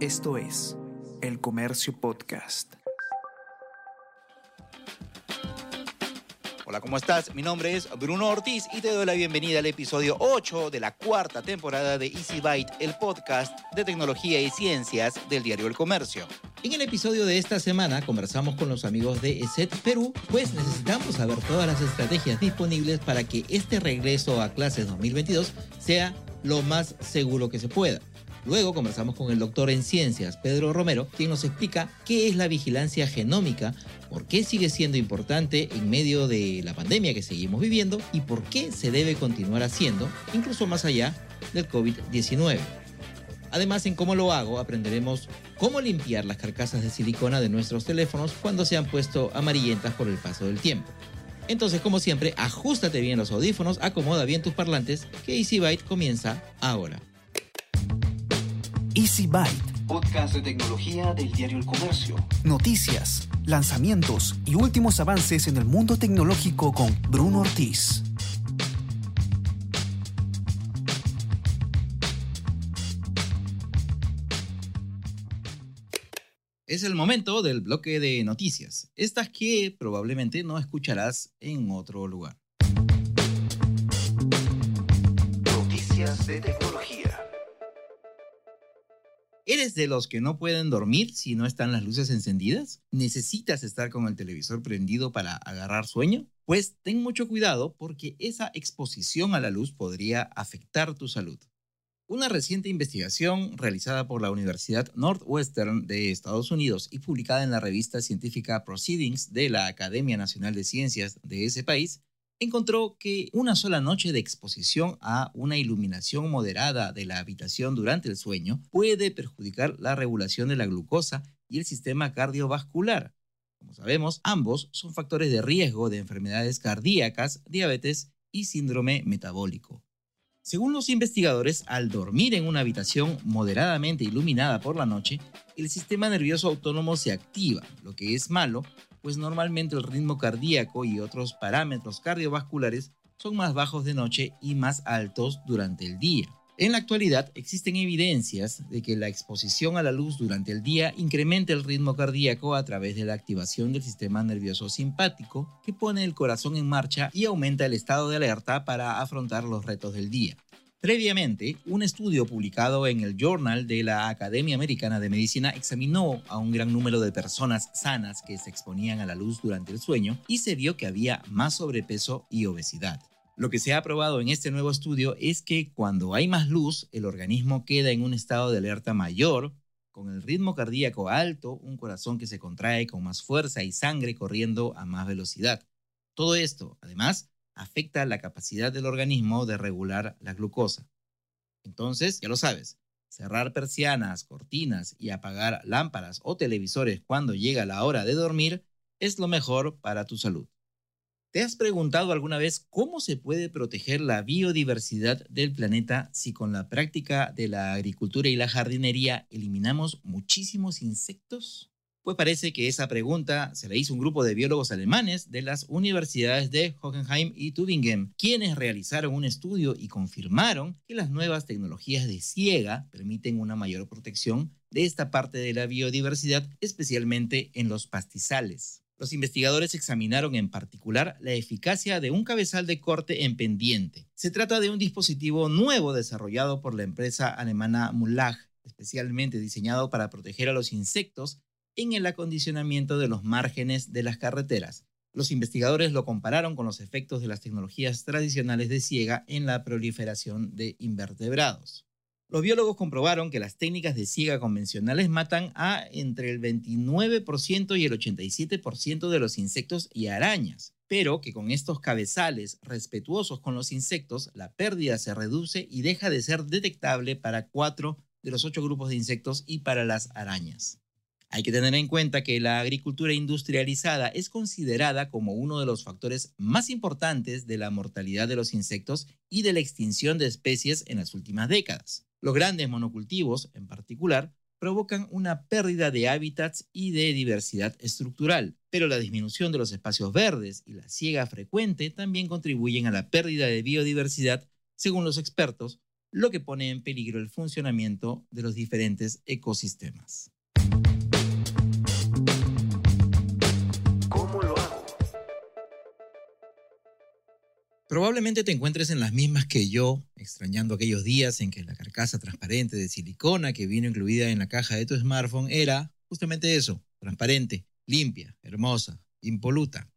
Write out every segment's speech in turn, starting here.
Esto es El Comercio Podcast. Hola, ¿cómo estás? Mi nombre es Bruno Ortiz y te doy la bienvenida al episodio 8 de la cuarta temporada de Easy Byte, el podcast de tecnología y ciencias del diario El Comercio. En el episodio de esta semana conversamos con los amigos de ESET Perú, pues necesitamos saber todas las estrategias disponibles para que este regreso a clases 2022 sea lo más seguro que se pueda. Luego conversamos con el doctor en ciencias, Pedro Romero, quien nos explica qué es la vigilancia genómica, por qué sigue siendo importante en medio de la pandemia que seguimos viviendo y por qué se debe continuar haciendo, incluso más allá del COVID-19. Además, en cómo lo hago, aprenderemos cómo limpiar las carcasas de silicona de nuestros teléfonos cuando se han puesto amarillentas por el paso del tiempo. Entonces, como siempre, ajustate bien los audífonos, acomoda bien tus parlantes, que Easy Byte comienza ahora. Easy Byte. Podcast de tecnología del diario El Comercio. Noticias, lanzamientos y últimos avances en el mundo tecnológico con Bruno Ortiz. Es el momento del bloque de noticias, estas que probablemente no escucharás en otro lugar. Noticias de tecnología. ¿Eres de los que no pueden dormir si no están las luces encendidas? ¿Necesitas estar con el televisor prendido para agarrar sueño? Pues ten mucho cuidado porque esa exposición a la luz podría afectar tu salud. Una reciente investigación realizada por la Universidad Northwestern de Estados Unidos y publicada en la revista científica Proceedings de la Academia Nacional de Ciencias de ese país encontró que una sola noche de exposición a una iluminación moderada de la habitación durante el sueño puede perjudicar la regulación de la glucosa y el sistema cardiovascular. Como sabemos, ambos son factores de riesgo de enfermedades cardíacas, diabetes y síndrome metabólico. Según los investigadores, al dormir en una habitación moderadamente iluminada por la noche, el sistema nervioso autónomo se activa, lo que es malo, pues normalmente el ritmo cardíaco y otros parámetros cardiovasculares son más bajos de noche y más altos durante el día. En la actualidad existen evidencias de que la exposición a la luz durante el día incrementa el ritmo cardíaco a través de la activación del sistema nervioso simpático que pone el corazón en marcha y aumenta el estado de alerta para afrontar los retos del día. Previamente, un estudio publicado en el Journal de la Academia Americana de Medicina examinó a un gran número de personas sanas que se exponían a la luz durante el sueño y se vio que había más sobrepeso y obesidad. Lo que se ha probado en este nuevo estudio es que cuando hay más luz, el organismo queda en un estado de alerta mayor, con el ritmo cardíaco alto, un corazón que se contrae con más fuerza y sangre corriendo a más velocidad. Todo esto, además, afecta la capacidad del organismo de regular la glucosa. Entonces, ya lo sabes, cerrar persianas, cortinas y apagar lámparas o televisores cuando llega la hora de dormir es lo mejor para tu salud. ¿Te has preguntado alguna vez cómo se puede proteger la biodiversidad del planeta si con la práctica de la agricultura y la jardinería eliminamos muchísimos insectos? Pues parece que esa pregunta se la hizo un grupo de biólogos alemanes de las universidades de Hohenheim y Tübingen, quienes realizaron un estudio y confirmaron que las nuevas tecnologías de ciega permiten una mayor protección de esta parte de la biodiversidad, especialmente en los pastizales. Los investigadores examinaron en particular la eficacia de un cabezal de corte en pendiente. Se trata de un dispositivo nuevo desarrollado por la empresa alemana Mullag, especialmente diseñado para proteger a los insectos en el acondicionamiento de los márgenes de las carreteras. Los investigadores lo compararon con los efectos de las tecnologías tradicionales de ciega en la proliferación de invertebrados. Los biólogos comprobaron que las técnicas de ciega convencionales matan a entre el 29% y el 87% de los insectos y arañas, pero que con estos cabezales respetuosos con los insectos, la pérdida se reduce y deja de ser detectable para cuatro de los ocho grupos de insectos y para las arañas. Hay que tener en cuenta que la agricultura industrializada es considerada como uno de los factores más importantes de la mortalidad de los insectos y de la extinción de especies en las últimas décadas. Los grandes monocultivos, en particular, provocan una pérdida de hábitats y de diversidad estructural, pero la disminución de los espacios verdes y la siega frecuente también contribuyen a la pérdida de biodiversidad, según los expertos, lo que pone en peligro el funcionamiento de los diferentes ecosistemas. Probablemente te encuentres en las mismas que yo, extrañando aquellos días en que la carcasa transparente de silicona que vino incluida en la caja de tu smartphone era justamente eso, transparente, limpia, hermosa, impoluta.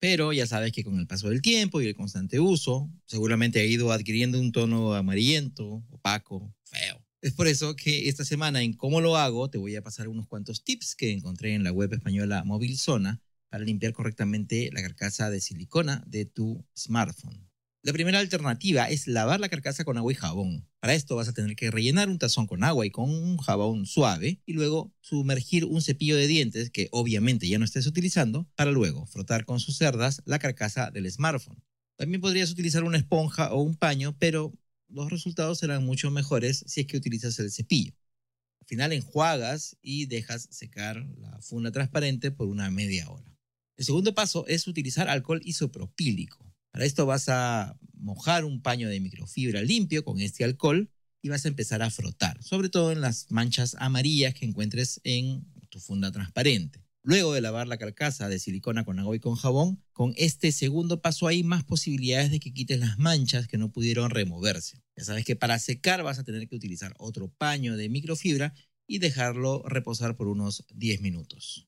Pero ya sabes que con el paso del tiempo y el constante uso, seguramente ha ido adquiriendo un tono amarillento, opaco, feo. Es por eso que esta semana en Cómo lo hago te voy a pasar unos cuantos tips que encontré en la web española Movilzona para limpiar correctamente la carcasa de silicona de tu smartphone. La primera alternativa es lavar la carcasa con agua y jabón. Para esto vas a tener que rellenar un tazón con agua y con un jabón suave y luego sumergir un cepillo de dientes que obviamente ya no estés utilizando para luego frotar con sus cerdas la carcasa del smartphone. También podrías utilizar una esponja o un paño, pero los resultados serán mucho mejores si es que utilizas el cepillo. Al final enjuagas y dejas secar la funda transparente por una media hora. El segundo paso es utilizar alcohol isopropílico. Para esto vas a mojar un paño de microfibra limpio con este alcohol y vas a empezar a frotar, sobre todo en las manchas amarillas que encuentres en tu funda transparente. Luego de lavar la carcasa de silicona con agua y con jabón, con este segundo paso hay más posibilidades de que quites las manchas que no pudieron removerse. Ya sabes que para secar vas a tener que utilizar otro paño de microfibra y dejarlo reposar por unos 10 minutos.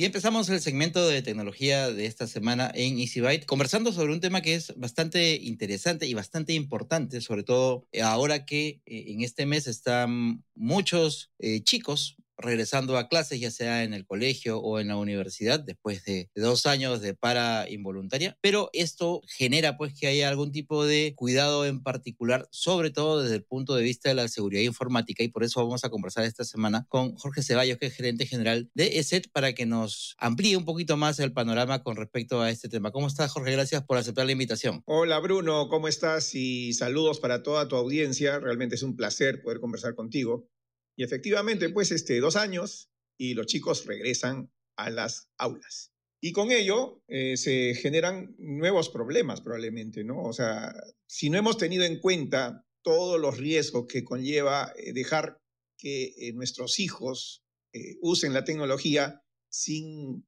Y empezamos el segmento de tecnología de esta semana en EasyByte, conversando sobre un tema que es bastante interesante y bastante importante, sobre todo ahora que eh, en este mes están muchos eh, chicos regresando a clases, ya sea en el colegio o en la universidad, después de dos años de para involuntaria. Pero esto genera pues que haya algún tipo de cuidado en particular, sobre todo desde el punto de vista de la seguridad informática. Y por eso vamos a conversar esta semana con Jorge Ceballos, que es gerente general de ESET, para que nos amplíe un poquito más el panorama con respecto a este tema. ¿Cómo estás, Jorge? Gracias por aceptar la invitación. Hola Bruno, ¿cómo estás? Y saludos para toda tu audiencia. Realmente es un placer poder conversar contigo. Y efectivamente, pues, este, dos años y los chicos regresan a las aulas. Y con ello eh, se generan nuevos problemas probablemente, ¿no? O sea, si no hemos tenido en cuenta todos los riesgos que conlleva eh, dejar que eh, nuestros hijos usen la tecnología sin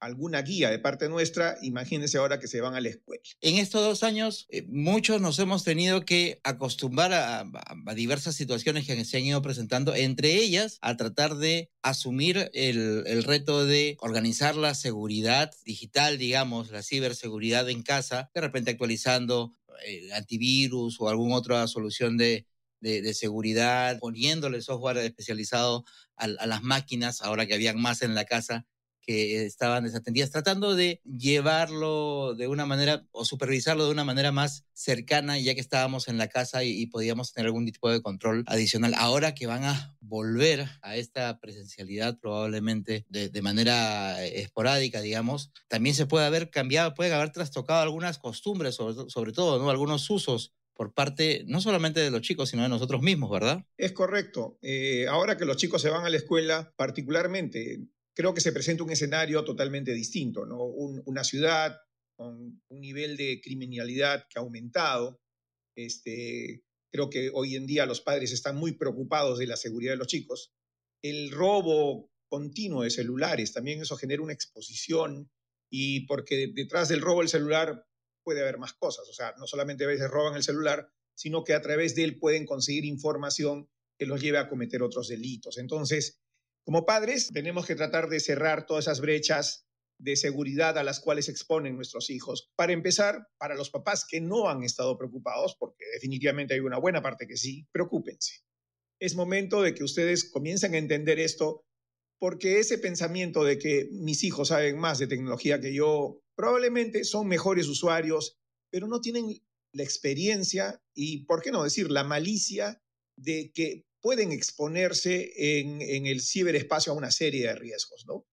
alguna guía de parte nuestra, imagínense ahora que se van a la escuela. En estos dos años, eh, muchos nos hemos tenido que acostumbrar a, a- a diversas situaciones que se han ido presentando, entre ellas a tratar de asumir el, el reto de organizar la seguridad digital, digamos, la ciberseguridad en casa, de repente actualizando eh, antivirus o alguna otra solución de, de, de seguridad, poniéndole software especializado a, a las máquinas, ahora que habían más en la casa que estaban desatendidas, tratando de llevarlo de una manera o supervisarlo de una manera más cercana, ya que estábamos en la casa y, podíamos tener algún tipo de control adicional. Ahora que van a volver a esta presencialidad probablemente de, manera esporádica, digamos, también se puede haber cambiado, puede haber trastocado algunas costumbres, sobre, sobre todo, ¿no? Algunos usos por parte no solamente de los chicos, sino de nosotros mismos, ¿verdad? Es correcto. Eh, ahora que los chicos se van a la escuela, particularmente, creo que se presenta un escenario totalmente distinto, ¿no? Un- una ciudad con un nivel de criminalidad que ha aumentado. Este, creo que hoy en día los padres están muy preocupados de la seguridad de los chicos. El robo continuo de celulares, también eso genera una exposición y porque detrás del robo del celular puede haber más cosas. O sea, no solamente a veces roban el celular, sino que a través de él pueden conseguir información que los lleve a cometer otros delitos. Entonces, como padres, tenemos que tratar de cerrar todas esas brechas de seguridad a las cuales exponen nuestros hijos. Para empezar, para los papás que no han estado preocupados, porque definitivamente hay una buena parte que sí, preocúpense. Es momento de que ustedes comiencen a entender esto, porque ese pensamiento de que mis hijos saben más de tecnología que yo, probablemente son mejores usuarios, pero no tienen la experiencia y, ¿por qué no decir, la malicia de que pueden exponerse en, en el ciberespacio a una serie de riesgos, ¿no?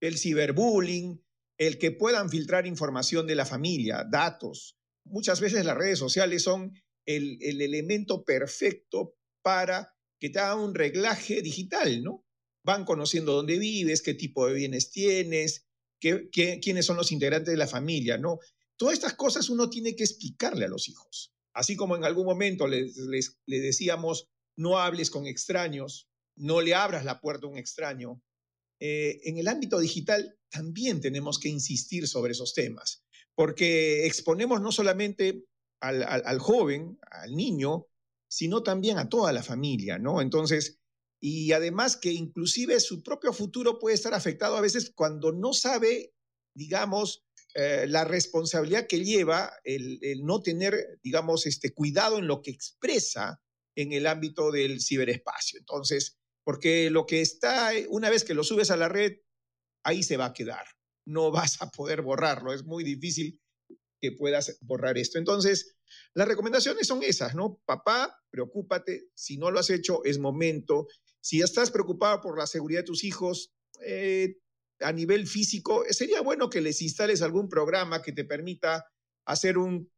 El ciberbullying, el que puedan filtrar información de la familia, datos. Muchas veces las redes sociales son el, el elemento perfecto para que te haga un reglaje digital, ¿no? Van conociendo dónde vives, qué tipo de bienes tienes, qué, qué, quiénes son los integrantes de la familia, ¿no? Todas estas cosas uno tiene que explicarle a los hijos. Así como en algún momento les, les, les decíamos, no hables con extraños, no le abras la puerta a un extraño. Eh, en el ámbito digital también tenemos que insistir sobre esos temas, porque exponemos no solamente al, joven, al niño, sino también a toda la familia, ¿no? Entonces, y además que inclusive su propio futuro puede estar afectado a veces cuando no sabe, digamos, eh, la responsabilidad que lleva el, no tener, digamos, este cuidado en lo que expresa en el ámbito del ciberespacio. Entonces, porque lo que está, una vez que lo subes a la red, ahí se va a quedar. No vas a poder borrarlo. Es muy difícil que puedas borrar esto. Entonces, las recomendaciones son esas, ¿no? Papá, preocúpate. Si no lo has hecho, es momento. Si estás preocupado por la seguridad de tus hijos, eh, a nivel físico, sería bueno que les instales algún programa que te permita hacer un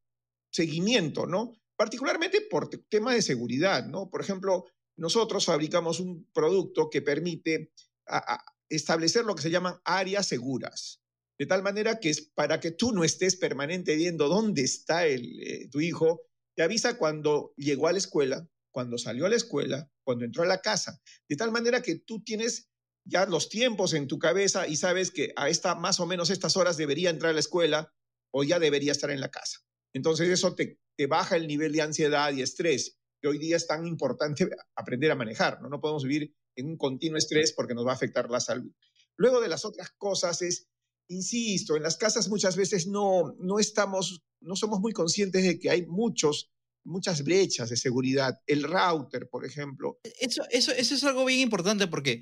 seguimiento, ¿no? Particularmente por tema de seguridad, ¿no? Por ejemplo, nosotros fabricamos un producto que permite establecer lo que se llaman áreas seguras, de tal manera que es para que tú no estés permanente viendo dónde está el, eh, tu hijo, te avisa cuando llegó a la escuela, cuando salió a la escuela, cuando entró a la casa, de tal manera que tú tienes ya los tiempos en tu cabeza y sabes que a esta más o menos estas horas debería entrar a la escuela o ya debería estar en la casa. Entonces eso te, te baja el nivel de ansiedad y estrés, que hoy día es tan importante aprender a manejar. ¿no? no podemos vivir en un continuo estrés porque nos va a afectar la salud. Luego de las otras cosas es, insisto, en las casas muchas veces no, no estamos, no somos muy conscientes de que hay muchos muchas brechas de seguridad. El router, por ejemplo. Eso, eso, eso es algo bien importante porque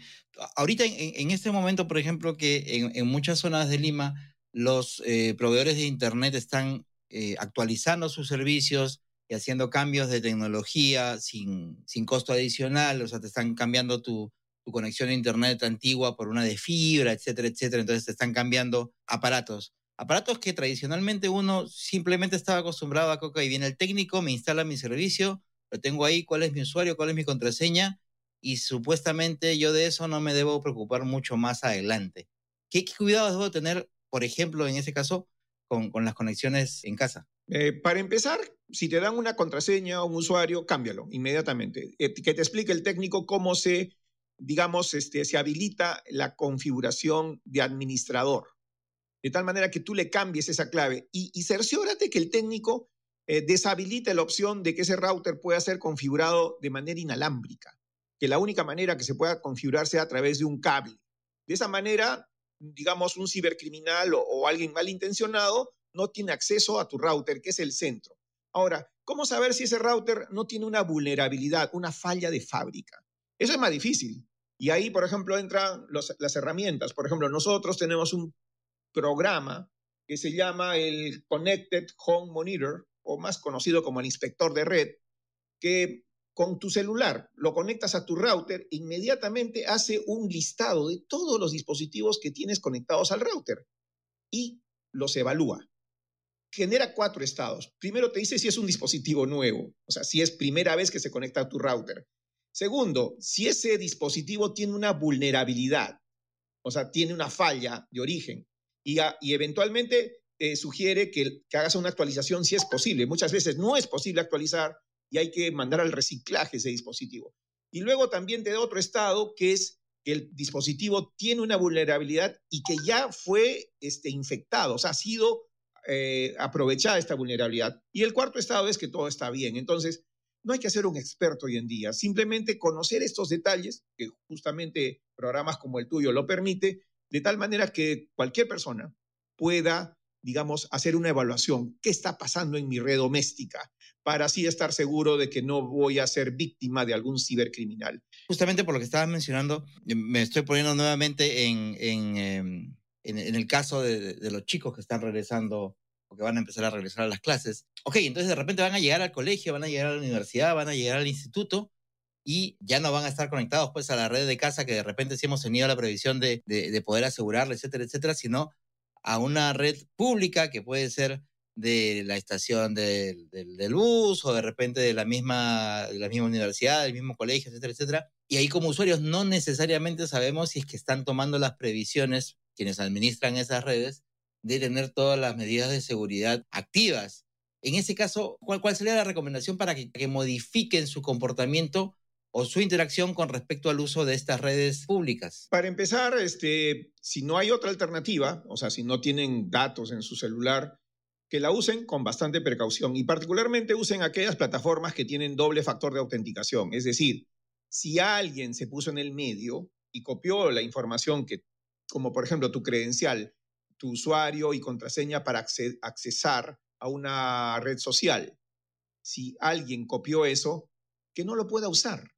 ahorita en, este momento, por ejemplo, que en, en muchas zonas de Lima los eh, proveedores de Internet están eh, actualizando sus servicios y haciendo cambios de tecnología sin, sin costo adicional, o sea, te están cambiando tu, tu conexión a Internet antigua por una de fibra, etcétera, etcétera, entonces te están cambiando aparatos. Aparatos que tradicionalmente uno simplemente estaba acostumbrado a coca y viene el técnico, me instala mi servicio, lo tengo ahí, cuál es mi usuario, cuál es mi contraseña, y supuestamente yo de eso no me debo preocupar mucho más adelante. ¿Qué, qué cuidados debo tener, por ejemplo, en ese caso, con, las conexiones en casa? Eh, para empezar, si te dan una contraseña o un usuario, cámbialo inmediatamente. Eh, que te explique el técnico cómo se, digamos, este, se habilita la configuración de administrador. De tal manera que tú le cambies esa clave y, y cerciórate que el técnico eh, deshabilite la opción de que ese router pueda ser configurado de manera inalámbrica. Que la única manera que se pueda configurar sea a través de un cable. De esa manera digamos, un cibercriminal o, alguien malintencionado no tiene acceso a tu router, que es el centro. Ahora, ¿cómo saber si ese router no tiene una vulnerabilidad, una falla de fábrica? Eso es más difícil. Y ahí, por ejemplo, entran las herramientas. Por ejemplo, nosotros tenemos un programa que se llama el Connected Home Monitor, o más conocido como el inspector de red, que con tu celular, lo conectas a tu router, inmediatamente hace un listado de todos los dispositivos que tienes conectados al router y los evalúa. Genera cuatro estados. Primero te dice si es un dispositivo nuevo, o sea, si es primera vez que se conecta a tu router. Segundo, si ese dispositivo tiene una vulnerabilidad, o sea, tiene una falla de origen y, y eventualmente te sugiere que hagas una actualización si es posible. Muchas veces no es posible actualizar y hay que mandar al reciclaje ese dispositivo. Y luego también te da otro estado que es que el dispositivo tiene una vulnerabilidad y que ya fue este, infectado, o sea, ha sido eh, aprovechada esta vulnerabilidad. Y el cuarto estado es que todo está bien. Entonces, no hay que ser un experto hoy en día, simplemente conocer estos detalles, que justamente programas como el tuyo lo permite, de tal manera que cualquier persona pueda, digamos, hacer una evaluación. ¿Qué está pasando en mi red doméstica? Para así estar seguro de que no voy a ser víctima de algún cibercriminal. Justamente por lo que estabas mencionando, eh, me estoy poniendo nuevamente en, en, em, en, en el caso de, de los chicos que están regresando porque van a empezar a regresar a las clases. Ok, entonces de repente van a llegar al colegio, van a llegar a la universidad, van a llegar al instituto y ya no van a estar conectados pues a la red de casa que de repente sí hemos tenido la previsión de, de, de poder asegurarle, etcétera, etcétera, sino a una red pública que puede ser de la estación del, del, bus o de repente de la, misma, de la misma universidad, del mismo colegio, etcétera, etcétera. Y ahí como usuarios no necesariamente sabemos si es que están tomando las previsiones quienes administran esas redes de tener todas las medidas de seguridad activas. En ese caso, ¿cuál, cuál sería la recomendación para que, que, modifiquen su comportamiento o su interacción con respecto al uso de estas redes públicas? Para empezar, este, si no hay otra alternativa, o sea, si no tienen datos en su celular, que la usen con bastante precaución y particularmente usen aquellas plataformas que tienen doble factor de autenticación. Es decir, si alguien se puso en el medio y copió la información que, como por ejemplo tu credencial, tu usuario y contraseña para accesar a una red social. Si alguien copió eso, que no lo pueda usar.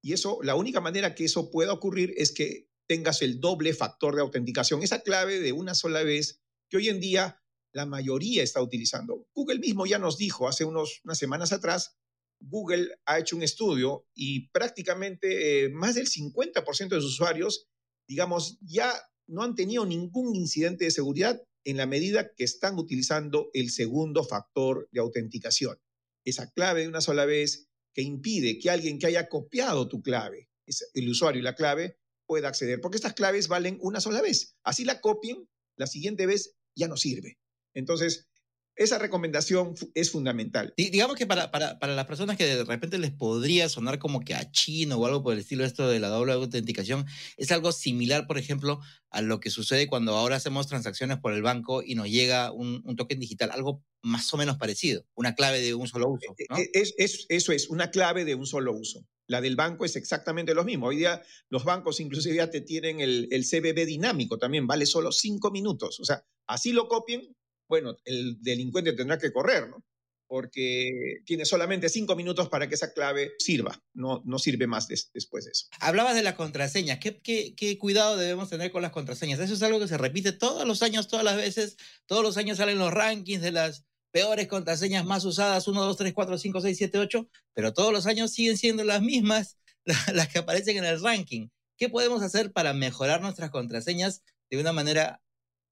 Y eso, la única manera que eso pueda ocurrir es que tengas el doble factor de autenticación, esa clave de una sola vez que hoy en día la mayoría está utilizando. Google mismo ya nos dijo hace unas semanas atrás, Google ha hecho un estudio y prácticamente eh, más del 50% de sus usuarios, digamos, ya no han tenido ningún incidente de seguridad en la medida que están utilizando el segundo factor de autenticación. Esa clave de una sola vez que impide que alguien que haya copiado tu clave, el usuario y la clave, pueda acceder, porque estas claves valen una sola vez. Así la copien, la siguiente vez ya no sirve. Entonces, esa recomendación es fundamental. Digamos que para, para, para, las personas que de repente les podría sonar como que a chino o algo por el estilo esto de la doble autenticación, es algo similar, por ejemplo, a lo que sucede cuando ahora hacemos transacciones por el banco y nos llega un, un token digital, algo más o menos parecido, una clave de un solo uso. ¿no? Es, es, eso es, una clave de un solo uso. La del banco es exactamente lo mismo. Hoy día los bancos inclusive ya te tienen el, el CBB dinámico también, vale solo cinco minutos. O sea, así lo copien, bueno, el delincuente tendrá que correr, ¿no? Porque tiene solamente cinco minutos para que esa clave sirva, no, no sirve más des, después de eso. Hablabas de las contraseñas, ¿Qué, ¿Qué, qué, cuidado debemos tener con las contraseñas? Eso es algo que se repite todos los años, todas las veces, todos los años salen los rankings de las peores contraseñas más usadas, 1, 2, 3, 4, 5, 6, 7, 8, pero todos los años siguen siendo las mismas las que aparecen en el ranking. ¿Qué podemos hacer para mejorar nuestras contraseñas de una manera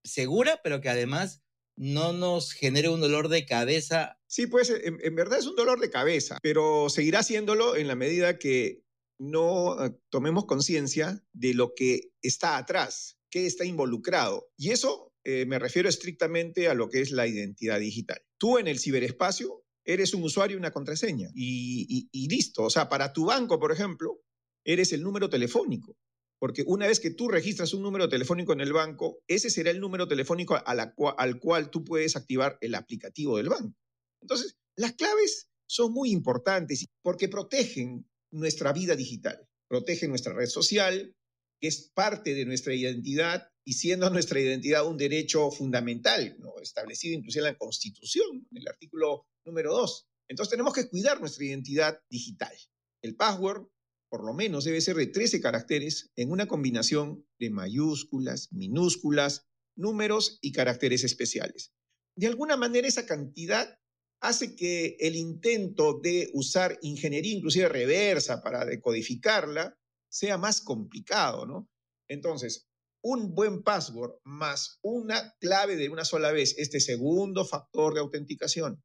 segura, pero que además no nos genere un dolor de cabeza. Sí, pues en, verdad es un dolor de cabeza, pero seguirá haciéndolo en la medida que no uh, tomemos conciencia de lo que está atrás, qué está involucrado. Y eso eh, me refiero estrictamente a lo que es la identidad digital. Tú en el ciberespacio eres un usuario y una contraseña y, y, y listo. O sea, para tu banco, por ejemplo, eres el número telefónico porque una vez que tú registras un número telefónico en el banco, ese será el número telefónico al cual tú puedes activar el aplicativo del banco. Entonces, las claves son muy importantes porque protegen nuestra vida digital, protegen nuestra red social, que es parte de nuestra identidad y siendo nuestra identidad un derecho fundamental, establecido inclusive en la Constitución, en el artículo número 2. Entonces tenemos que cuidar nuestra identidad digital. El password por lo menos debe ser de 13 caracteres en una combinación de mayúsculas, minúsculas, números y caracteres especiales. De alguna manera esa cantidad hace que el intento de usar ingeniería inclusive reversa para decodificarla sea más complicado, ¿no? Entonces, un buen password más una clave de una sola vez, este segundo factor de autenticación,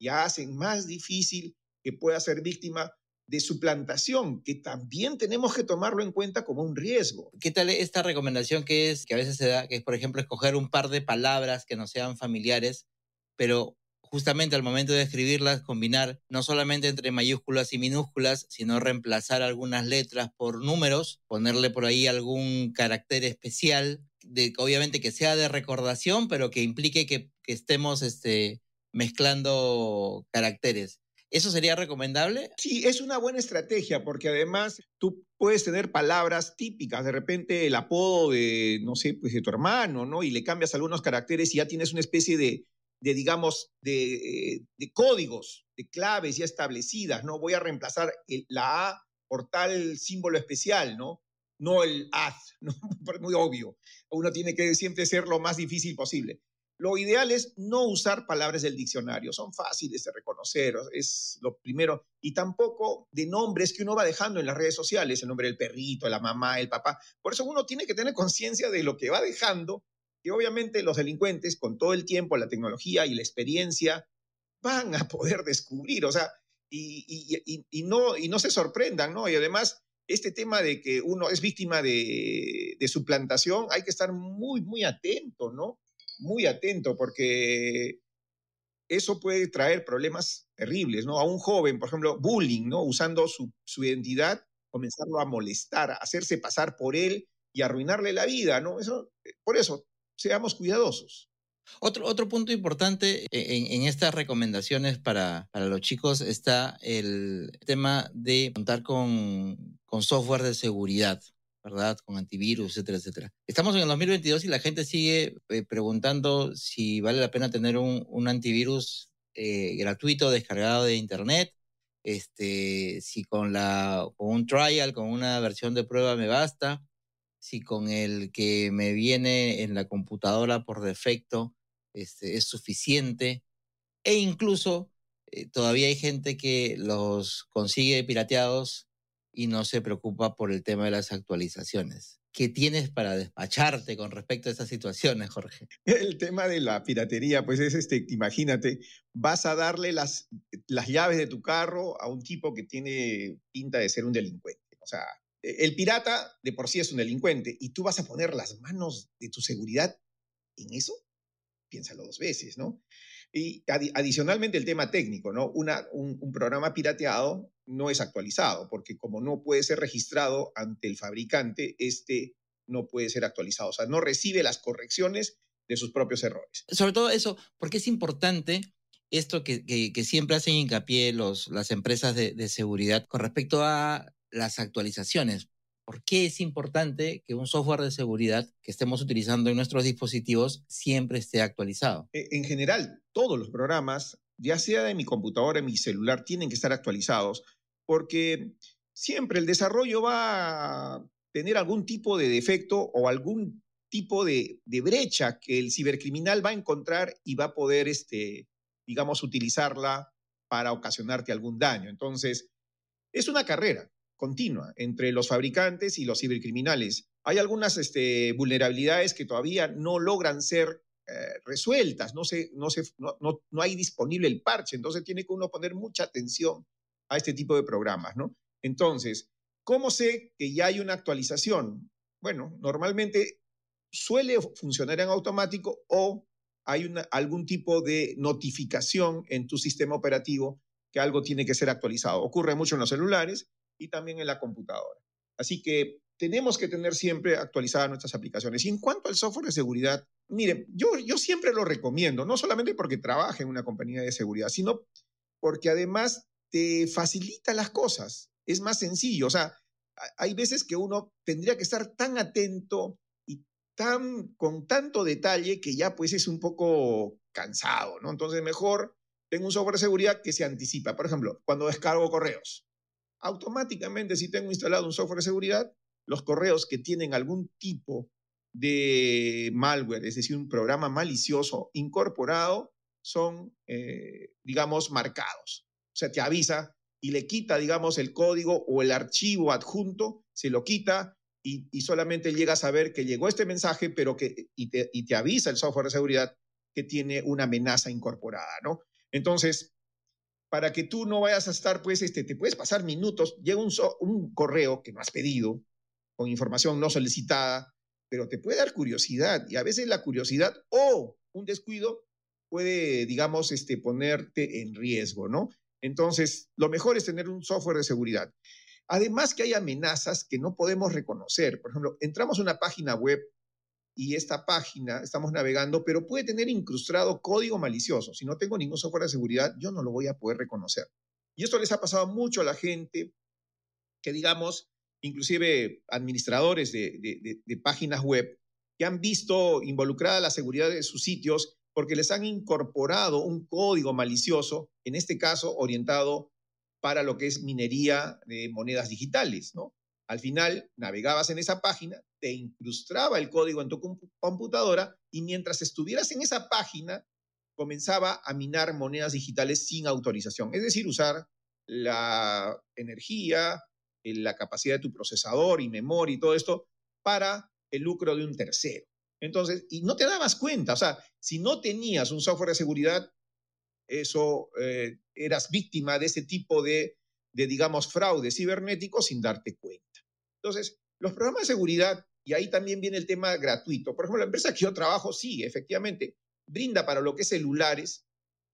ya hacen más difícil que pueda ser víctima de suplantación, que también tenemos que tomarlo en cuenta como un riesgo. ¿Qué tal esta recomendación que es que a veces se da, que es por ejemplo escoger un par de palabras que no sean familiares, pero justamente al momento de escribirlas combinar no solamente entre mayúsculas y minúsculas, sino reemplazar algunas letras por números, ponerle por ahí algún carácter especial de, obviamente que sea de recordación, pero que implique que, que estemos este, mezclando caracteres. ¿Eso sería recomendable? Sí, es una buena estrategia porque además tú puedes tener palabras típicas, de repente el apodo de, no sé, pues de tu hermano, ¿no? Y le cambias algunos caracteres y ya tienes una especie de, de digamos, de, de códigos, de claves ya establecidas, ¿no? Voy a reemplazar la A por tal símbolo especial, ¿no? No el AZ, ¿no? Muy obvio. Uno tiene que siempre ser lo más difícil posible. Lo ideal es no usar palabras del diccionario, son fáciles de reconocer, es lo primero, y tampoco de nombres que uno va dejando en las redes sociales, el nombre del perrito, la mamá, el papá. Por eso uno tiene que tener conciencia de lo que va dejando, que obviamente los delincuentes, con todo el tiempo, la tecnología y la experiencia, van a poder descubrir, o sea, y, no, y no se sorprendan, ¿no? Y además, este tema de que uno es víctima de, de suplantación, hay que estar muy, muy atento, ¿no? Muy atento porque eso puede traer problemas terribles, ¿no? A un joven, por ejemplo, bullying, ¿no? Usando su, su identidad, comenzarlo a molestar, a hacerse pasar por él y arruinarle la vida, ¿no? Eso, eh, por eso, seamos cuidadosos. Otro, otro punto importante en, estas recomendaciones para, para, los chicos está el tema de contar con, con software de seguridad. ¿Verdad? Con antivirus, etcétera, etcétera. Estamos en el 2022 y la gente sigue eh, preguntando si vale la pena tener un, antivirus eh, gratuito descargado de internet, este, si con, la, con un trial, con una versión de prueba me basta, si con el que me viene en la computadora por defecto este, es suficiente, e incluso eh, todavía hay gente que los consigue pirateados y no se preocupa por el tema de las actualizaciones. ¿Qué tienes para despacharte con respecto a esas situaciones, Jorge? El tema de la piratería, pues es este, imagínate, vas a darle las, las llaves de tu carro a un tipo que tiene pinta de ser un delincuente. O sea, e, el pirata de por sí es un delincuente y tú vas a poner las manos de tu seguridad en eso. Piénsalo dos veces, ¿no? Y adicionalmente el tema técnico, ¿no? Un, programa pirateado no es actualizado, porque como no puede ser registrado ante el fabricante, este no puede ser actualizado. O sea, no recibe las correcciones de sus propios errores. Sobre todo eso, porque es importante esto que, siempre hacen hincapié los, las empresas de seguridad con respecto a las actualizaciones. ¿Por qué es importante que un software de seguridad que estemos utilizando en nuestros dispositivos siempre esté actualizado? E, en general, todos los programas, ya sea de mi computadora, en mi celular, tienen que estar actualizados porque siempre el desarrollo va a tener algún tipo de defecto o algún tipo de, de brecha que el cibercriminal va a encontrar y va a poder, este, digamos, utilizarla para ocasionarte algún daño. Entonces, es una carrera continua entre los fabricantes y los cibercriminales. Hay algunas este, vulnerabilidades que todavía no logran ser eh, resueltas, no, se, no, se, no, no, no, hay disponible el parche, entonces tiene que uno poner mucha atención a este tipo de programas, ¿no? Entonces, ¿cómo sé que ya hay una actualización? Bueno, normalmente suele funcionar en automático o hay algún tipo de notificación en tu sistema operativo que algo tiene que ser actualizado. Ocurre mucho en los celulares y también en la computadora. Así que tenemos que tener siempre actualizadas nuestras aplicaciones. Y en cuanto al software de seguridad, miren, yo, yo siempre lo recomiendo, no solamente porque trabaje en una compañía de seguridad, sino porque además te facilita las cosas, es más sencillo. O sea, hay veces que uno tendría que estar tan atento y tan, con tanto detalle que ya pues es un poco cansado, ¿no? Entonces mejor tengo un software de seguridad que se anticipa. Por ejemplo, cuando descargo correos, automáticamente si tengo instalado un software de seguridad, los correos que tienen algún tipo de malware, es decir, un programa malicioso incorporado, son, eh, digamos, marcados sea, te avisa y le quita, digamos, el código o el archivo adjunto, se lo quita y, y solamente llega a saber que llegó este mensaje, pero que, y te, y te avisa el software de seguridad que tiene una amenaza incorporada, ¿no? Entonces, para que tú no vayas a estar, pues, este, te puedes pasar minutos, llega un, correo que no has pedido, con información no solicitada, pero te puede dar curiosidad, y a veces la curiosidad o un descuido puede, digamos, este, ponerte en riesgo, ¿no? Entonces, lo mejor es tener un software de seguridad. Además que hay amenazas que no podemos reconocer. Por ejemplo, entramos a una página web y esta página, estamos navegando, pero puede tener incrustado código malicioso. Si no tengo ningún software de seguridad, yo no lo voy a poder reconocer. Y esto les ha pasado mucho a la gente que, digamos, inclusive administradores de, páginas web, que han visto involucrada la seguridad de sus sitios porque les han incorporado un código malicioso, en este caso orientado para lo que es minería de monedas digitales, ¿no? Al final, navegabas en esa página, te incrustaba el código en tu computadora y mientras estuvieras en esa página, comenzaba a minar monedas digitales sin autorización, es decir, usar la energía, eh, la capacidad de tu procesador y memoria y todo esto para el lucro de un tercero. Entonces, y no te dabas cuenta, o sea, si no tenías un software de seguridad, eso eh, eras víctima de ese tipo de, de, digamos, fraude cibernético sin darte cuenta. Entonces, los programas de seguridad, y ahí también viene el tema gratuito. Por ejemplo, la empresa que yo trabajo, sí, efectivamente, brinda para lo que es celulares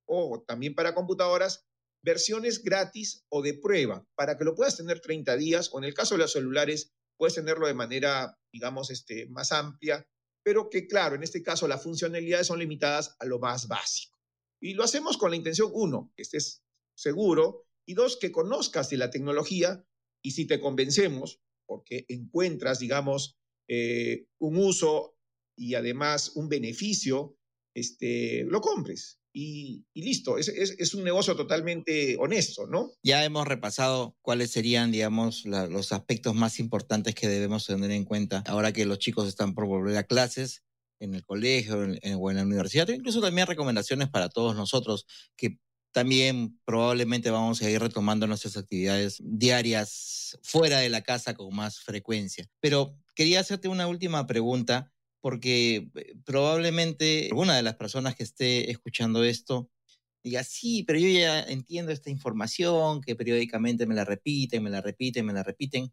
o también para computadoras versiones gratis o de prueba para que lo puedas tener 30 días o en el caso de los celulares puedes tenerlo de manera, digamos, este, más amplia, pero que claro, en este caso las funcionalidades son limitadas a lo más básico. Y lo hacemos con la intención, uno, que estés seguro, y dos, que conozcas de la tecnología y si te convencemos, porque encuentras, digamos, eh, un uso y además un beneficio, este, lo compres. Y, listo, es, es, un negocio totalmente honesto, ¿no? Ya hemos repasado cuáles serían, digamos, los aspectos más importantes que debemos tener en cuenta ahora que los chicos están por volver a clases en el colegio o en la universidad, incluso también recomendaciones para todos nosotros que también probablemente vamos a ir retomando nuestras actividades diarias fuera de la casa con más frecuencia. Pero quería hacerte una última pregunta porque eh, probablemente alguna de las personas que esté escuchando esto diga, sí, pero yo ya entiendo esta información, que periódicamente me la repiten, me la repiten, me la repiten,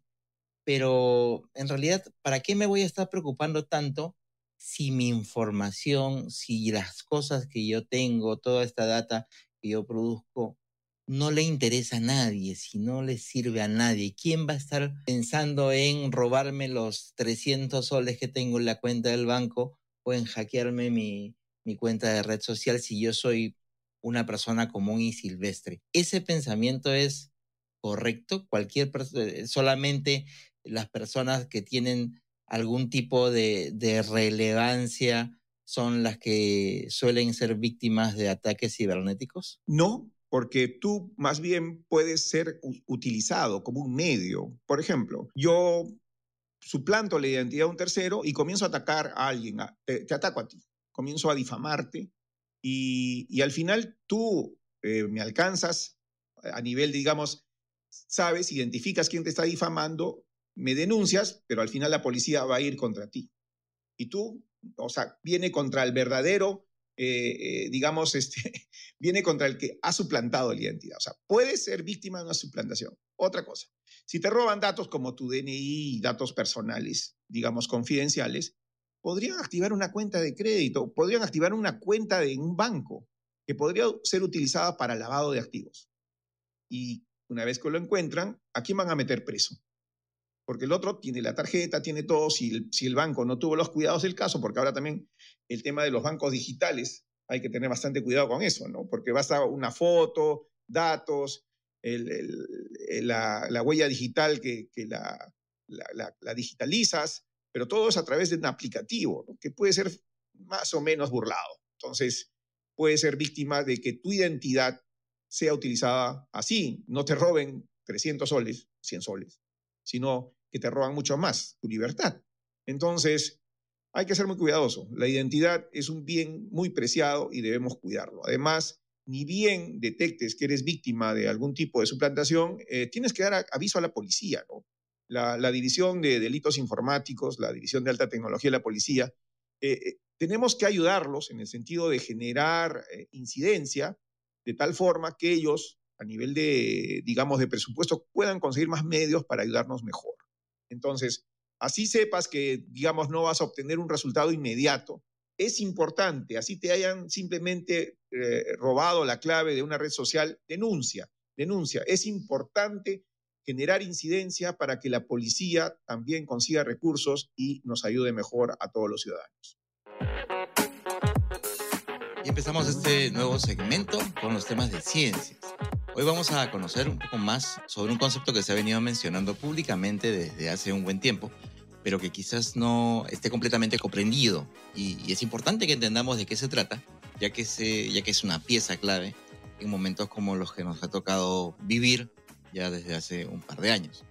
pero en realidad, ¿para qué me voy a estar preocupando tanto si mi información, si las cosas que yo tengo, toda esta data yo produzco no le interesa a nadie, si no le sirve a nadie. ¿Quién va a estar pensando en robarme los 300 soles que tengo en la cuenta del banco o en hackearme mi, mi cuenta de red social si yo soy una persona común y silvestre? Ese pensamiento es correcto. Cualquier eh, solamente las personas que tienen algún tipo de relevancia son las que suelen ser víctimas de ataques cibernéticos? No, porque tú más bien puedes ser utilizado como un medio. Por ejemplo, yo suplanto la identidad de un tercero y comienzo a atacar a alguien, te, ataco a ti, comienzo a difamarte y, al final tú eh, me alcanzas a nivel, digamos, sabes, identificas quién te está difamando, me denuncias, pero al final la policía va a ir contra ti. Y tú o sea, viene contra el verdadero, eh, eh, digamos, este, viene contra el que ha suplantado la identidad. O sea, puede ser víctima de una suplantación. Otra cosa, si te roban datos como tu DNI datos personales, digamos, confidenciales, podrían activar una cuenta de crédito, podrían activar una cuenta de un banco que podría ser utilizada para lavado de activos. Y una vez que lo encuentran, ¿a quién van a meter preso? Porque el otro tiene la tarjeta, tiene todo, si el, si el banco no tuvo los cuidados del caso, porque ahora también el tema de los bancos digitales, hay que tener bastante cuidado con eso, ¿no? Porque basta una foto, datos, la, huella digital que, la, la, digitalizas, pero todo es a través de un aplicativo, que puede ser más o menos burlado. Entonces, puede ser víctima de que tu identidad sea utilizada así, no te roben 300 soles, 100 soles, sino que te roban mucho más, tu libertad. Entonces, hay que ser muy cuidadoso. La identidad es un bien muy preciado y debemos cuidarlo. Además, ni bien detectes que eres víctima de algún tipo de suplantación, eh, tienes que dar aviso a la policía. La, División de Delitos Informáticos, la División de Alta Tecnología de la Policía, eh, eh, tenemos que ayudarlos en el sentido de generar incidencia de tal forma que ellos a nivel de, digamos, de presupuesto, puedan conseguir más medios para ayudarnos mejor. Entonces, así sepas que, digamos, no vas a obtener un resultado inmediato. Es importante, así te hayan simplemente eh, robado la clave de una red social, denuncia, denuncia. Es importante generar incidencia para que la policía también consiga recursos y nos ayude mejor a todos los ciudadanos. Y empezamos este nuevo segmento con los temas de ciencias. Hoy vamos a conocer un poco más sobre un concepto que se ha venido mencionando públicamente desde hace un buen tiempo, pero que quizás no esté completamente comprendido. Y, es importante que entendamos de qué se trata, ya que, es una pieza clave en momentos como los que nos ha tocado vivir ya desde hace un par de años.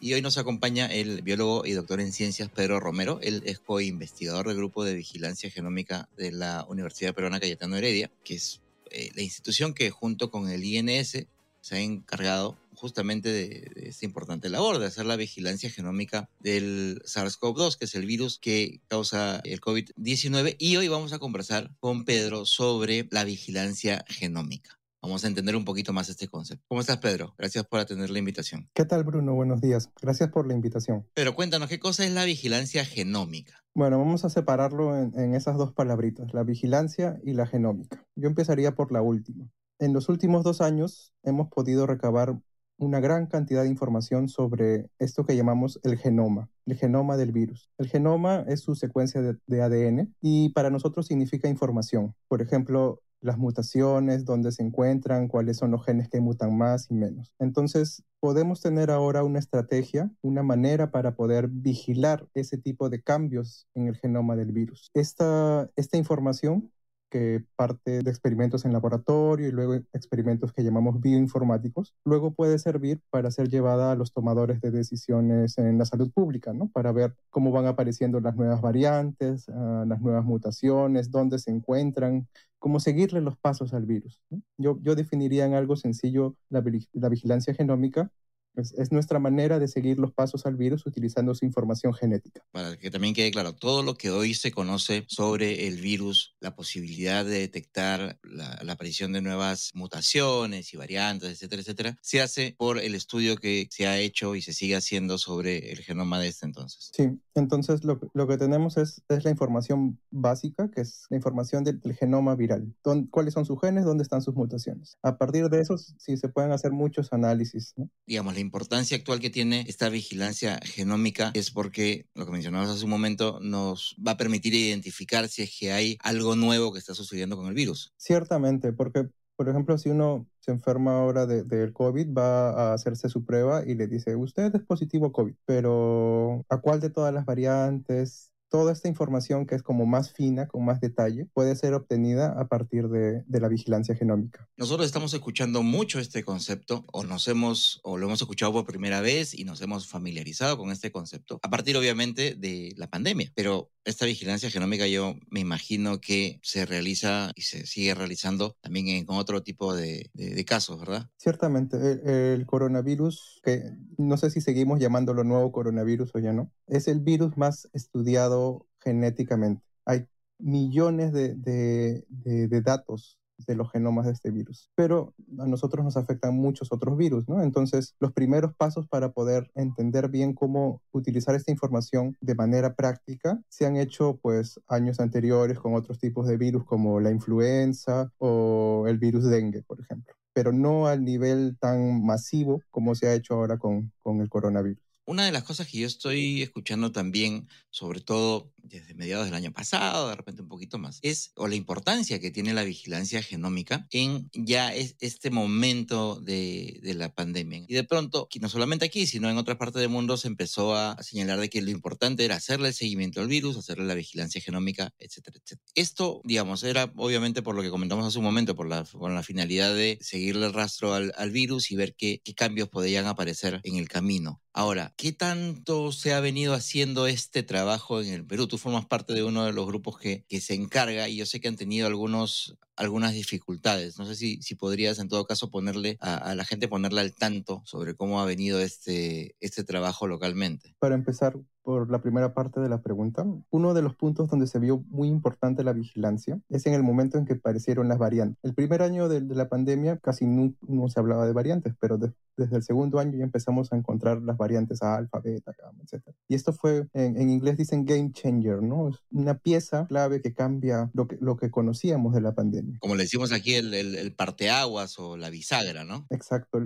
Y hoy nos acompaña el biólogo y doctor en ciencias Pedro Romero. Él es co-investigador del Grupo de Vigilancia Genómica de la Universidad Peruana Cayetano Heredia, que es eh, la institución que junto con el INS se ha encargado justamente de, de, esta importante labor, de hacer la vigilancia genómica del SARS-CoV-2, que es el virus que causa el COVID-19. Y hoy vamos a conversar con Pedro sobre la vigilancia genómica. Vamos a entender un poquito más este concepto. ¿Cómo estás, Pedro? Gracias por atender la invitación. ¿Qué tal, Bruno? Buenos días. Gracias por la invitación. Pero cuéntanos, ¿qué cosa es la vigilancia genómica? Bueno, vamos a separarlo en, en esas dos palabritas, la vigilancia y la genómica. Yo empezaría por la última. En los últimos dos años hemos podido recabar una gran cantidad de información sobre esto que llamamos el genoma, el genoma del virus. El genoma es su secuencia de, de, ADN y para nosotros significa información. Por ejemplo, las mutaciones, dónde se encuentran, cuáles son los genes que mutan más y menos. Entonces, podemos tener ahora una estrategia, una manera para poder vigilar ese tipo de cambios en el genoma del virus. Esta, esta información que parte de experimentos en laboratorio y luego experimentos que llamamos bioinformáticos, luego puede servir para ser llevada a los tomadores de decisiones en la salud pública, ¿no? Para ver cómo van apareciendo las nuevas variantes, uh, las nuevas mutaciones, dónde se encuentran, cómo seguirle los pasos al virus. Yo, yo definiría en algo sencillo la, la vigilancia genómica es, es, nuestra manera de seguir los pasos al virus utilizando su información genética. Para que también quede claro, todo lo que hoy se conoce sobre el virus, la posibilidad de detectar la, la aparición de nuevas mutaciones y variantes, etcétera, etcétera, se hace por el estudio que se ha hecho y se sigue haciendo sobre el genoma de este entonces. Sí, entonces lo, lo que tenemos es, es, la información básica, que es la información del, del genoma viral. Don, ¿Cuáles son sus genes? ¿Dónde están sus mutaciones? A partir de eso, sí se pueden hacer muchos análisis. ¿no? Digamos, la importancia actual que tiene esta vigilancia genómica es porque, lo que mencionabas hace un momento, nos va a permitir identificar si es que hay algo nuevo que está sucediendo con el virus. Ciertamente, porque, por ejemplo, si uno se enferma ahora del de, COVID, va a hacerse su prueba y le dice, usted es positivo COVID, pero ¿a cuál de todas las variantes? Toda esta información que es como más fina, con más detalle, puede ser obtenida a partir de, de, la vigilancia genómica. Nosotros estamos escuchando mucho este concepto, o nos hemos, o lo hemos escuchado por primera vez y nos hemos familiarizado con este concepto, a partir obviamente de la pandemia. Pero esta vigilancia genómica yo me imagino que se realiza y se sigue realizando también en otro tipo de, de, de casos, ¿verdad? Ciertamente, el, el, coronavirus, que no sé si seguimos llamándolo nuevo coronavirus o ya no, es el virus más estudiado genéticamente. Hay millones de, de, datos de los genomas de este virus, pero a nosotros nos afectan muchos otros virus, ¿no? Entonces, los primeros pasos para poder entender bien cómo utilizar esta información de manera práctica se han hecho pues años anteriores con otros tipos de virus como la influenza o el virus dengue, por ejemplo, pero no al nivel tan masivo como se ha hecho ahora con, con el coronavirus. Una de las cosas que yo estoy escuchando también, sobre todo desde mediados del año pasado, de repente un poquito más, es o la importancia que tiene la vigilancia genómica en ya es este momento de, de, la pandemia. Y de pronto, no solamente aquí, sino en otras partes del mundo, se empezó a, señalar de que lo importante era hacerle el seguimiento al virus, hacerle la vigilancia genómica, etcétera, etcétera. Esto, digamos, era obviamente por lo que comentamos hace un momento, por la, con la finalidad de seguirle el rastro al, al virus y ver qué, qué cambios podían aparecer en el camino. Ahora, ¿qué tanto se ha venido haciendo este trabajo en el Perú? Tú formas parte de uno de los grupos que, que se encarga y yo sé que han tenido algunos, algunas dificultades. No sé si, si podrías en todo caso ponerle a, a, la gente, ponerle al tanto sobre cómo ha venido este, este trabajo localmente. Para empezar por la primera parte de la pregunta, uno de los puntos donde se vio muy importante la vigilancia es en el momento en que aparecieron las variantes. El primer año de, de la pandemia casi no, no, se hablaba de variantes, pero de, desde el segundo año ya empezamos a encontrar las variantes alfa, beta, gamma, etc. Y esto fue, en, en, inglés dicen game changer, ¿no? Es una pieza clave que cambia lo que, lo que conocíamos de la pandemia. Como le decimos aquí, el, el, el parteaguas o la bisagra, ¿no? Exacto,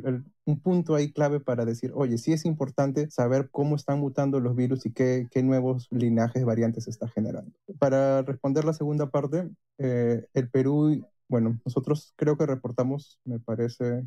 un punto ahí clave para decir, oye, sí es importante saber cómo están mutando los virus y qué, qué nuevos linajes variantes está generando. Para responder la segunda parte, eh, el Perú, bueno, nosotros creo que reportamos, me parece,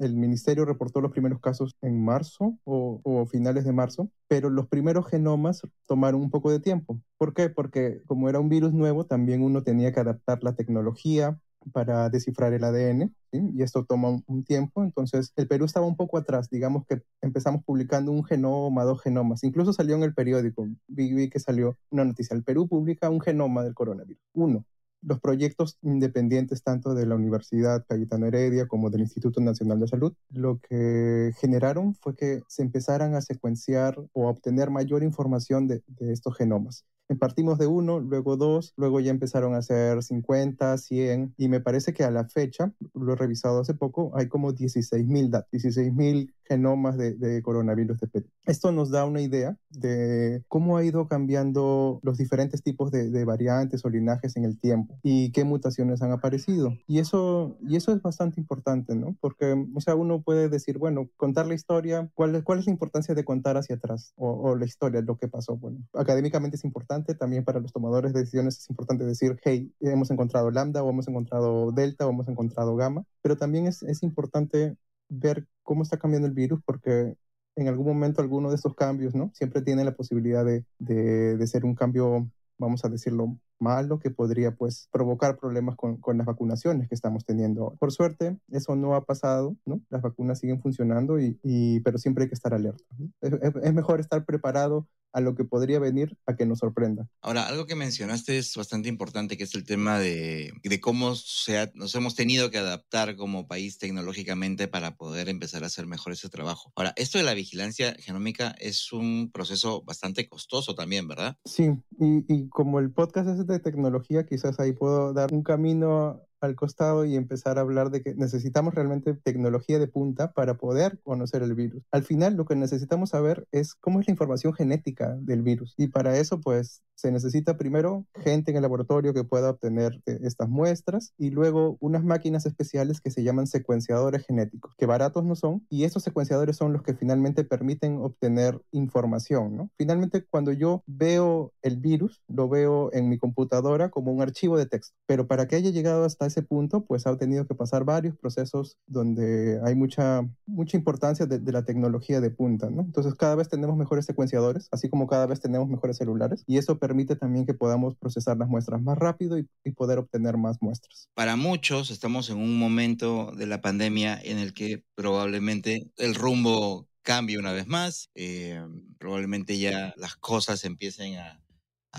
el ministerio reportó los primeros casos en marzo o, finales de marzo, pero los primeros genomas tomaron un poco de tiempo. ¿Por qué? Porque como era un virus nuevo, también uno tenía que adaptar la tecnología para descifrar el ADN, y esto toma un, tiempo. Entonces, el Perú estaba un poco atrás, digamos que empezamos publicando un genoma, dos genomas, incluso salió en el periódico, vi que salió una noticia, el Perú publica un genoma del coronavirus, uno, los proyectos independientes tanto de la Universidad Cayetano Heredia como del Instituto Nacional de Salud, lo que generaron fue que se empezaran a secuenciar o a obtener mayor información de, de estos genomas. Partimos de uno, luego dos, luego ya empezaron a ser 50, 100, y me parece que a la fecha, lo he revisado hace poco, hay como 16.000 datos, 16.000 genomas de, de, coronavirus de Perú. Esto nos da una idea de cómo ha ido cambiando los diferentes tipos de, de, variantes o linajes en el tiempo y qué mutaciones han aparecido. Y eso, y eso es bastante importante, ¿no? Porque, o sea, uno puede decir, bueno, contar la historia, ¿cuál cuál es la importancia de contar hacia atrás? O, o la historia, lo que pasó. Bueno, académicamente es importante, también para los tomadores de decisiones es importante decir, hey, hemos encontrado lambda o hemos encontrado delta o hemos encontrado gamma, pero también es, es importante ver cómo está cambiando el virus porque en algún momento alguno de estos cambios, ¿no? Siempre tiene la posibilidad de, de, de ser un cambio, vamos a decirlo, malo que podría pues provocar problemas con, con, las vacunaciones que estamos teniendo. Por suerte, eso no ha pasado, ¿no? Las vacunas siguen funcionando, y, y pero siempre hay que estar alerta. ¿no? Es, es, mejor estar preparado a lo que podría venir a que nos sorprenda. Ahora, algo que mencionaste es bastante importante, que es el tema de, de cómo se ha, nos hemos tenido que adaptar como país tecnológicamente para poder empezar a hacer mejor ese trabajo. Ahora, esto de la vigilancia genómica es un proceso bastante costoso también, ¿verdad? Sí, y, y como el podcast es de tecnología, quizás ahí puedo dar un camino al costado y empezar a hablar de que necesitamos realmente tecnología de punta para poder conocer el virus. Al final lo que necesitamos saber es cómo es la información genética del virus y para eso pues se necesita primero gente en el laboratorio que pueda obtener estas muestras y luego unas máquinas especiales que se llaman secuenciadores genéticos, que baratos no son, y esos secuenciadores son los que finalmente permiten obtener información, ¿no? Finalmente, cuando yo veo el virus, lo veo en mi computadora como un archivo de texto, pero para que haya llegado hasta ese punto, pues ha tenido que pasar varios procesos donde hay mucha, mucha importancia de, de la tecnología de punta, ¿no? Entonces, cada vez tenemos mejores secuenciadores, así como cada vez tenemos mejores celulares, y eso permite también que podamos procesar las muestras más rápido y, y, poder obtener más muestras. Para muchos estamos en un momento de la pandemia en el que probablemente el rumbo cambie una vez más, eh, probablemente ya las cosas empiecen a,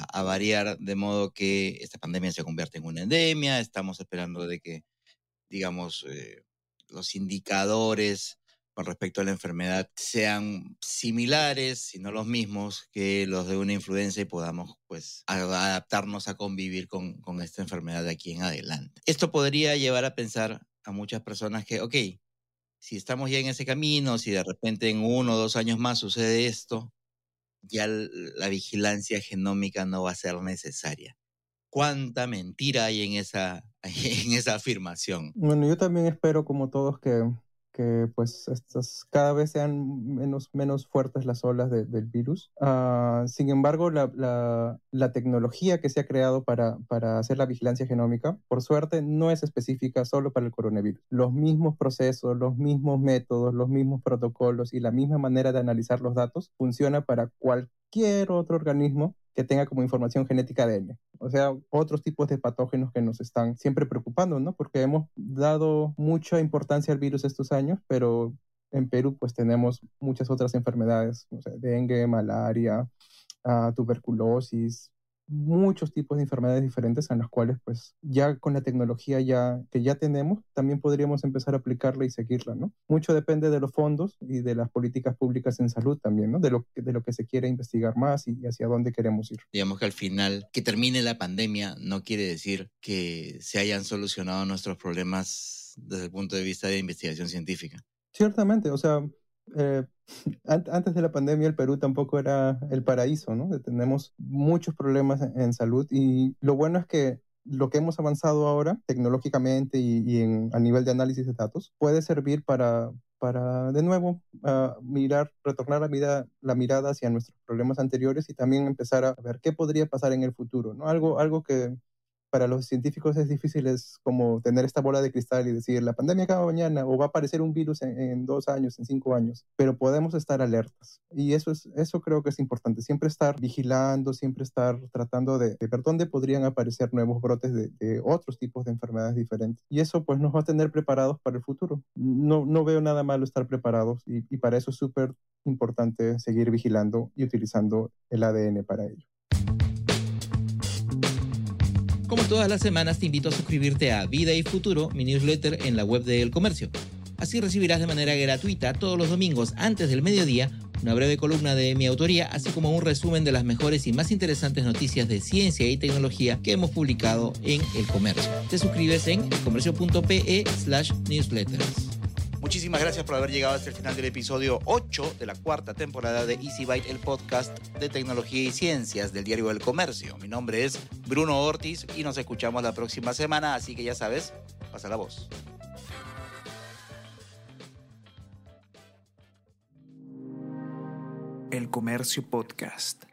a, variar de modo que esta pandemia se convierta en una endemia, estamos esperando de que, digamos, eh, los indicadores con respecto a la enfermedad sean similares, si no los mismos, que los de una influenza y podamos pues adaptarnos a convivir con, con esta enfermedad de aquí en adelante. Esto podría llevar a pensar a muchas personas que, ok, si estamos ya en ese camino, si de repente en uno o dos años más sucede esto, ya la vigilancia genómica no va a ser necesaria. ¿Cuánta mentira hay en esa, en esa afirmación? Bueno, yo también espero, como todos, que que pues estas cada vez sean menos, menos fuertes las olas de, del virus. Uh, sin embargo, la, la, la, tecnología que se ha creado para, para hacer la vigilancia genómica, por suerte, no es específica solo para el coronavirus. Los mismos procesos, los mismos métodos, los mismos protocolos y la misma manera de analizar los datos funciona para cualquier otro organismo que tenga como información genética ADN. O sea, otros tipos de patógenos que nos están siempre preocupando, ¿no? Porque hemos dado mucha importancia al virus estos años, pero en Perú pues tenemos muchas otras enfermedades, o sea, dengue, malaria, uh, tuberculosis, muchos tipos de enfermedades diferentes en las cuales pues ya con la tecnología ya que ya tenemos también podríamos empezar a aplicarla y seguirla no mucho depende de los fondos y de las políticas públicas en salud también no de lo de lo que se quiere investigar más y hacia dónde queremos ir. Digamos que al final que termine la pandemia no quiere decir que se hayan solucionado nuestros problemas desde el punto de vista de investigación científica. Ciertamente o sea Eh, antes de la pandemia el Perú tampoco era el paraíso, ¿no? Tenemos muchos problemas en salud y lo bueno es que lo que hemos avanzado ahora tecnológicamente y, en, a nivel de análisis de datos puede servir para, para de nuevo mirar, retornar la mirada, la mirada hacia nuestros problemas anteriores y también empezar a ver qué podría pasar en el futuro, ¿no? Algo, algo que para los científicos es difícil es como tener esta bola de cristal y decir la pandemia acaba mañana o va a aparecer un virus en, dos años, en cinco años, pero podemos estar alertas y eso es eso creo que es importante, siempre estar vigilando, siempre estar tratando de, ver dónde podrían aparecer nuevos brotes de, otros tipos de enfermedades diferentes y eso pues nos va a tener preparados para el futuro. No, no veo nada malo estar preparados y, y para eso es súper importante seguir vigilando y utilizando el ADN para ello. Como todas las semanas, te invito a suscribirte a Vida y Futuro, mi newsletter en la web del comercio. Así recibirás de manera gratuita todos los domingos antes del mediodía una breve columna de mi autoría, así como un resumen de las mejores y más interesantes noticias de ciencia y tecnología que hemos publicado en El Comercio. Te suscribes en elcomercio.pe slash newsletters. Muchísimas gracias por haber llegado hasta el final del episodio 8 de la cuarta temporada de Easy Byte, el podcast de tecnología y ciencias del diario El Comercio. Mi nombre es Bruno Ortiz y nos escuchamos la próxima semana, así que ya sabes, pasa la voz. El Comercio Podcast.